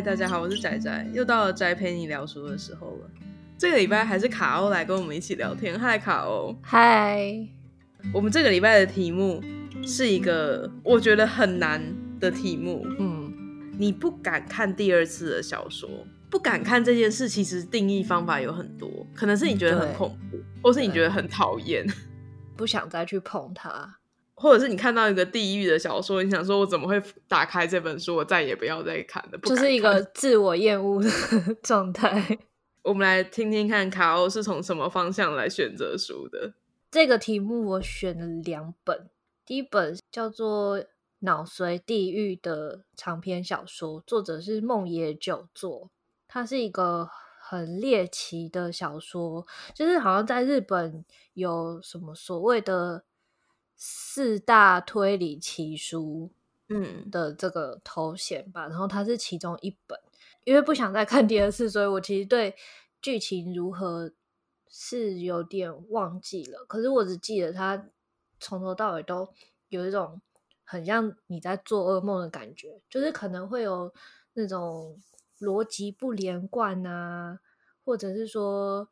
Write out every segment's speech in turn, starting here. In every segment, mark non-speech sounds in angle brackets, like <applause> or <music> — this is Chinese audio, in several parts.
嗨，大家好，我是仔仔，又到了宅陪你聊书的时候了。这个礼拜还是卡欧来跟我们一起聊天。嗨，卡欧。嗨。我们这个礼拜的题目是一个我觉得很难的题目。嗯，你不敢看第二次的小说，不敢看这件事，其实定义方法有很多，可能是你觉得很恐怖，或是你觉得很讨厌，<laughs> 不想再去碰它。或者是你看到一个地狱的小说，你想说，我怎么会打开这本书？我再也不要再看了，不就是一个自我厌恶的状态。<laughs> 我们来听听看，卡欧是从什么方向来选择书的？这个题目我选了两本，第一本叫做《脑髓地狱》的长篇小说，作者是梦野久作，它是一个很猎奇的小说，就是好像在日本有什么所谓的。四大推理奇书，嗯的这个头衔吧，嗯、然后它是其中一本。因为不想再看第二次，所以我其实对剧情如何是有点忘记了。可是我只记得它从头到尾都有一种很像你在做噩梦的感觉，就是可能会有那种逻辑不连贯啊，或者是说，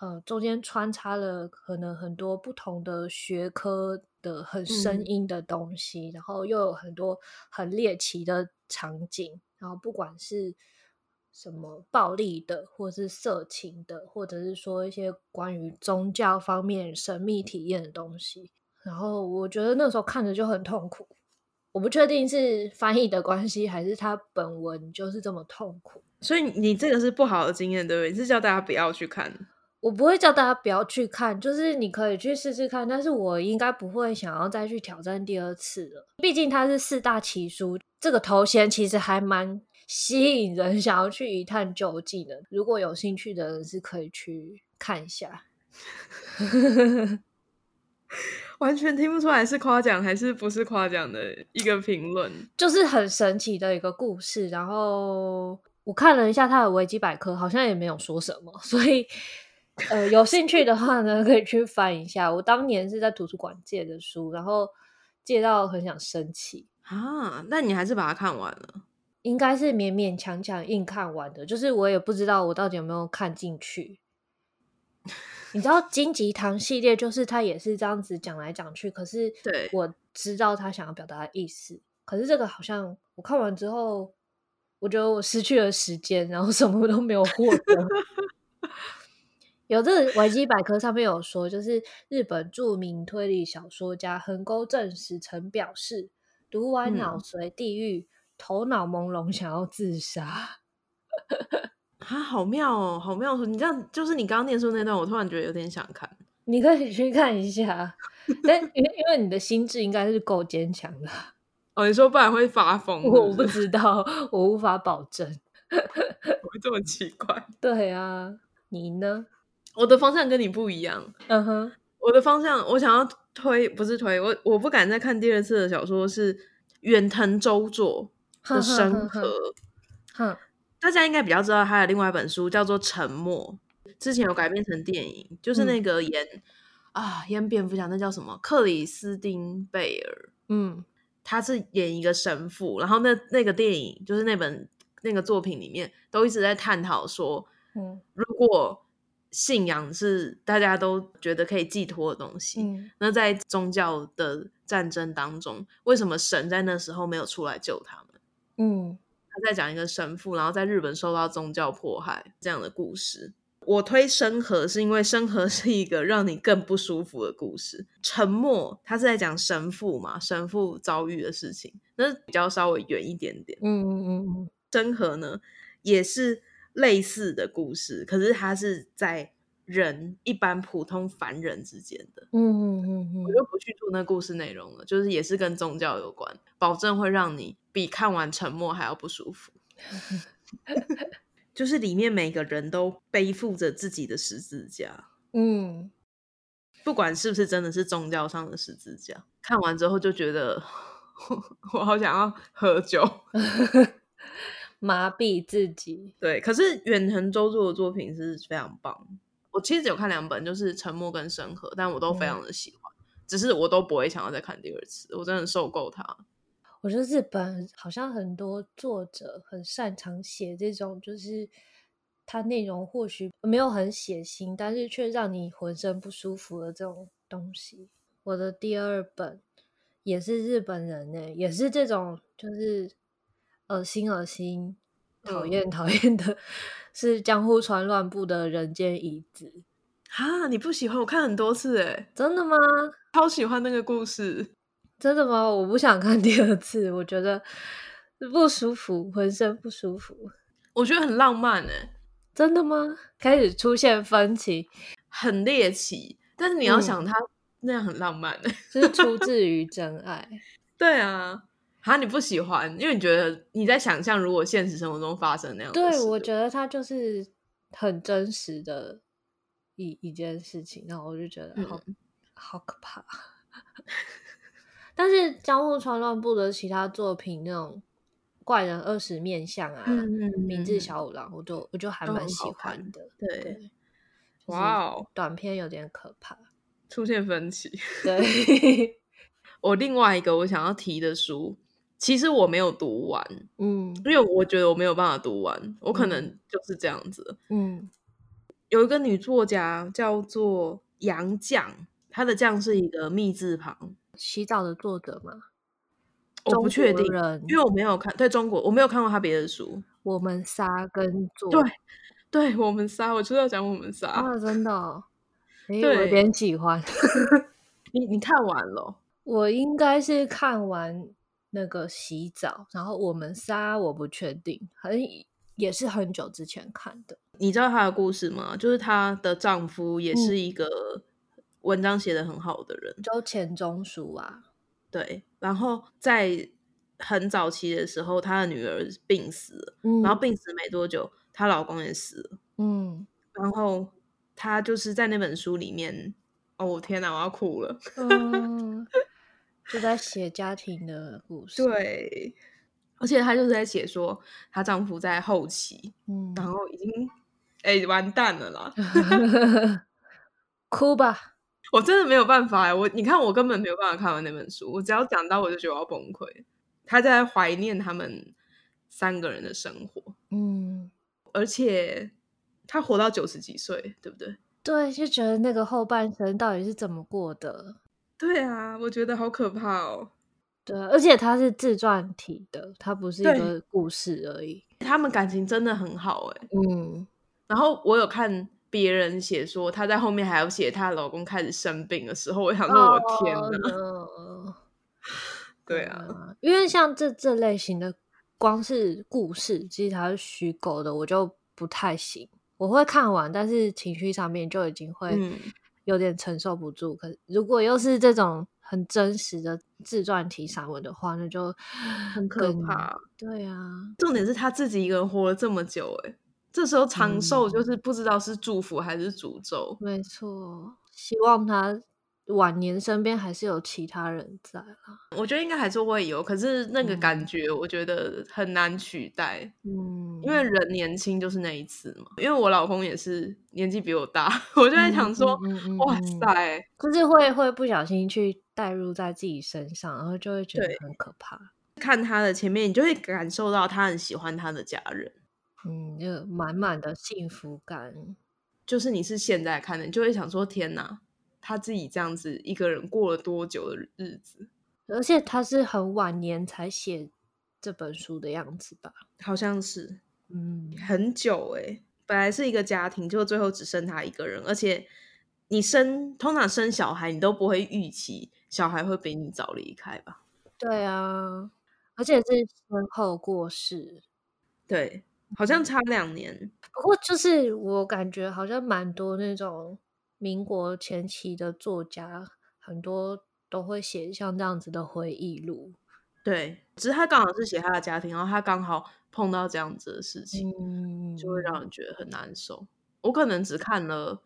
呃，中间穿插了可能很多不同的学科。的很生硬的东西，嗯、然后又有很多很猎奇的场景，然后不管是什么暴力的，或是色情的，或者是说一些关于宗教方面神秘体验的东西，然后我觉得那时候看着就很痛苦。我不确定是翻译的关系，还是它本文就是这么痛苦。所以你这个是不好的经验，对不对？你是叫大家不要去看。我不会叫大家不要去看，就是你可以去试试看，但是我应该不会想要再去挑战第二次了。毕竟它是四大奇书，这个头衔其实还蛮吸引人，想要去一探究竟的。如果有兴趣的人是可以去看一下。<laughs> 完全听不出来是夸奖还是不是夸奖的一个评论，就是很神奇的一个故事。然后我看了一下它的维基百科，好像也没有说什么，所以。呃，有兴趣的话呢，可以去翻一下。我当年是在图书馆借的书，然后借到很想生气啊。那你还是把它看完了？应该是勉勉强强硬看完的。就是我也不知道我到底有没有看进去。你知道金吉堂系列就是他也是这样子讲来讲去，可是对我知道他想要表达的意思。可是这个好像我看完之后，我觉得我失去了时间，然后什么都没有获得。有这个维基百科上面有说，就是日本著名推理小说家横沟正史曾表示，读完《脑髓地狱》嗯，头脑朦胧，想要自杀。<laughs> 啊，好妙哦，好妙！你这样就是你刚刚念书那段，我突然觉得有点想看。你可以去看一下，但因为因为你的心智应该是够坚强的。<laughs> 哦，你说不然会发疯是是？我 <laughs> 不知道，我无法保证。我会这么奇怪？对啊，你呢？我的方向跟你不一样，嗯哼、uh，huh. 我的方向我想要推，不是推，我我不敢再看第二次的小说是远藤周作的《生河》，哼，大家应该比较知道他的另外一本书叫做《沉默》，之前有改编成电影，就是那个演、嗯、啊演蝙蝠侠那叫什么？克里斯汀贝尔，嗯，他是演一个神父，然后那那个电影就是那本那个作品里面都一直在探讨说，嗯，如果信仰是大家都觉得可以寄托的东西。嗯，那在宗教的战争当中，为什么神在那时候没有出来救他们？嗯，他在讲一个神父，然后在日本受到宗教迫害这样的故事。我推生和是因为生和是一个让你更不舒服的故事。沉默，他是在讲神父嘛，神父遭遇的事情，那比较稍微远一点点。嗯嗯嗯嗯，生和呢也是。类似的故事，可是它是在人一般普通凡人之间的。嗯嗯嗯嗯，我就不去做那故事内容了，就是也是跟宗教有关，保证会让你比看完《沉默》还要不舒服。<laughs> 就是里面每个人都背负着自己的十字架。嗯，不管是不是真的是宗教上的十字架，看完之后就觉得 <laughs> 我好想要喝酒。<laughs> 麻痹自己，对。可是远藤周作的作品是非常棒。我其实只有看两本，就是《沉默》跟《深河》，但我都非常的喜欢。嗯、只是我都不会想要再看第二次，我真的受够它。我觉得日本好像很多作者很擅长写这种，就是它内容或许没有很血腥，但是却让你浑身不舒服的这种东西。我的第二本也是日本人呢，也是这种，就是恶心恶心、讨厌讨厌的，是江户川乱步的人间椅子。哈，你不喜欢？我看很多次，哎，真的吗？超喜欢那个故事。真的吗？我不想看第二次，我觉得不舒服，浑身不舒服。我觉得很浪漫诶，真的吗？开始出现分歧，很猎奇，但是你要想，他那样很浪漫诶，就、嗯、是出自于 <laughs> 真爱。对啊，哈，你不喜欢，因为你觉得你在想象，如果现实生活中发生那样的事，对，我觉得他就是很真实的一一件事情，然后我就觉得好、嗯、好可怕。<laughs> 但是江户川乱步的其他作品，那种怪人二十面相啊，嗯、明智小五郎，我就我就还蛮喜欢的。对，对哇哦，短片有点可怕，出现分歧。对，<laughs> 我另外一个我想要提的书，其实我没有读完，嗯，因为我觉得我没有办法读完，我可能就是这样子。嗯，有一个女作家叫做杨绛，她的绛是一个密字旁。洗澡的作者吗？我不确定，因为我没有看。对中国，我没有看过她别的书。我们仨跟做对，对我们仨，我就要讲我们仨啊，真的、<laughs> 哦，欸、对我有点喜欢。<laughs> 你你看完了？我应该是看完那个洗澡，然后我们仨我不确定，好像也是很久之前看的。你知道她的故事吗？就是她的丈夫也是一个、嗯。文章写得很好的人，就钱钟书啊，对。然后在很早期的时候，她的女儿病死了，嗯，然后病死没多久，她老公也死了，嗯。然后她就是在那本书里面，哦天哪，我要哭了，嗯，就在写家庭的故事，对。而且她就是在写说，她丈夫在后期，嗯，然后已经哎完蛋了啦，<laughs> 哭吧。<laughs> 我真的没有办法，我你看，我根本没有办法看完那本书。我只要讲到，我就觉得我要崩溃。她在怀念他们三个人的生活，嗯，而且她活到九十几岁，对不对？对，就觉得那个后半生到底是怎么过的？对啊，我觉得好可怕哦。对，而且它是自传体的，它不是一个故事而已。他们感情真的很好，哎，嗯。然后我有看。别人写说，她在后面还要写她老公开始生病的时候，我想说，<laughs> 我天哪！Oh, no. 对啊，因为像这这类型的，光是故事，其实它是虚构的，我就不太行。我会看完，但是情绪上面就已经会有点承受不住。嗯、可如果又是这种很真实的自传体散文的话，那就很可怕。对啊，重点是他自己一个人活了这么久，哎。这时候长寿就是不知道是祝福还是诅咒。嗯、没错，希望他晚年身边还是有其他人在啦。我觉得应该还是会有，可是那个感觉我觉得很难取代。嗯，因为人年轻就是那一次嘛。因为我老公也是年纪比我大，<laughs> 我就在想说，嗯嗯嗯嗯、哇塞，就是会会不小心去带入在自己身上，然后就会觉得很可怕。看他的前面，你就会感受到他很喜欢他的家人。嗯，就满满的幸福感，就是你是现在看的，你就会想说：天哪，他自己这样子一个人过了多久的日子？而且他是很晚年才写这本书的样子吧？好像是，嗯，很久诶。本来是一个家庭，就最后只剩他一个人，而且你生通常生小孩，你都不会预期小孩会比你早离开吧？对啊，而且是身后过世，对。好像差两年，不过就是我感觉好像蛮多那种民国前期的作家，很多都会写像这样子的回忆录。对，只是他刚好是写他的家庭，然后他刚好碰到这样子的事情，嗯，就会让人觉得很难受。我可能只看了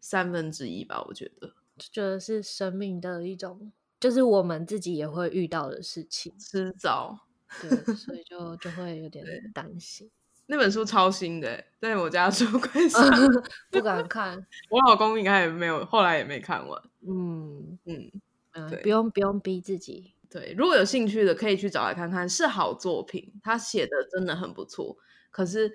三分之一吧，我觉得，就觉得是生命的一种，就是我们自己也会遇到的事情，迟早，对，所以就就会有点 <laughs> 担心。那本书超新的，在我家 <laughs> 书柜上 <laughs> <laughs> 不敢看。我老公应该也没有，后来也没看完。嗯嗯嗯，对，不用不用逼自己对，如果有兴趣的，可以去找来看看，是好作品，他写的真的很不错。可是，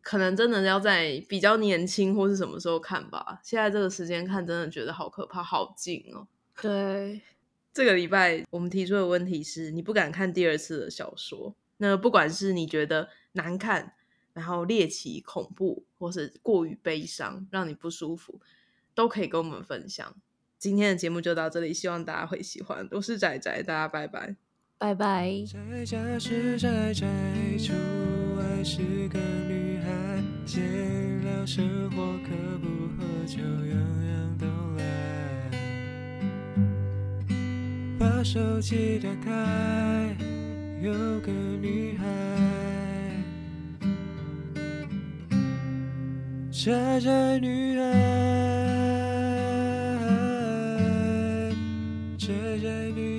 可能真的要在比较年轻或是什么时候看吧。现在这个时间看，真的觉得好可怕，好近哦。对，这个礼拜我们提出的问题是你不敢看第二次的小说。那不管是你觉得难看，然后猎奇、恐怖，或是过于悲伤，让你不舒服，都可以跟我们分享。今天的节目就到这里，希望大家会喜欢。我是仔仔，大家拜拜，拜拜。宅家是宅宅，出外是个女孩，闲聊生活可不喝酒，样样都来。把手机打开，有个女孩，宅宅女孩。宅宅女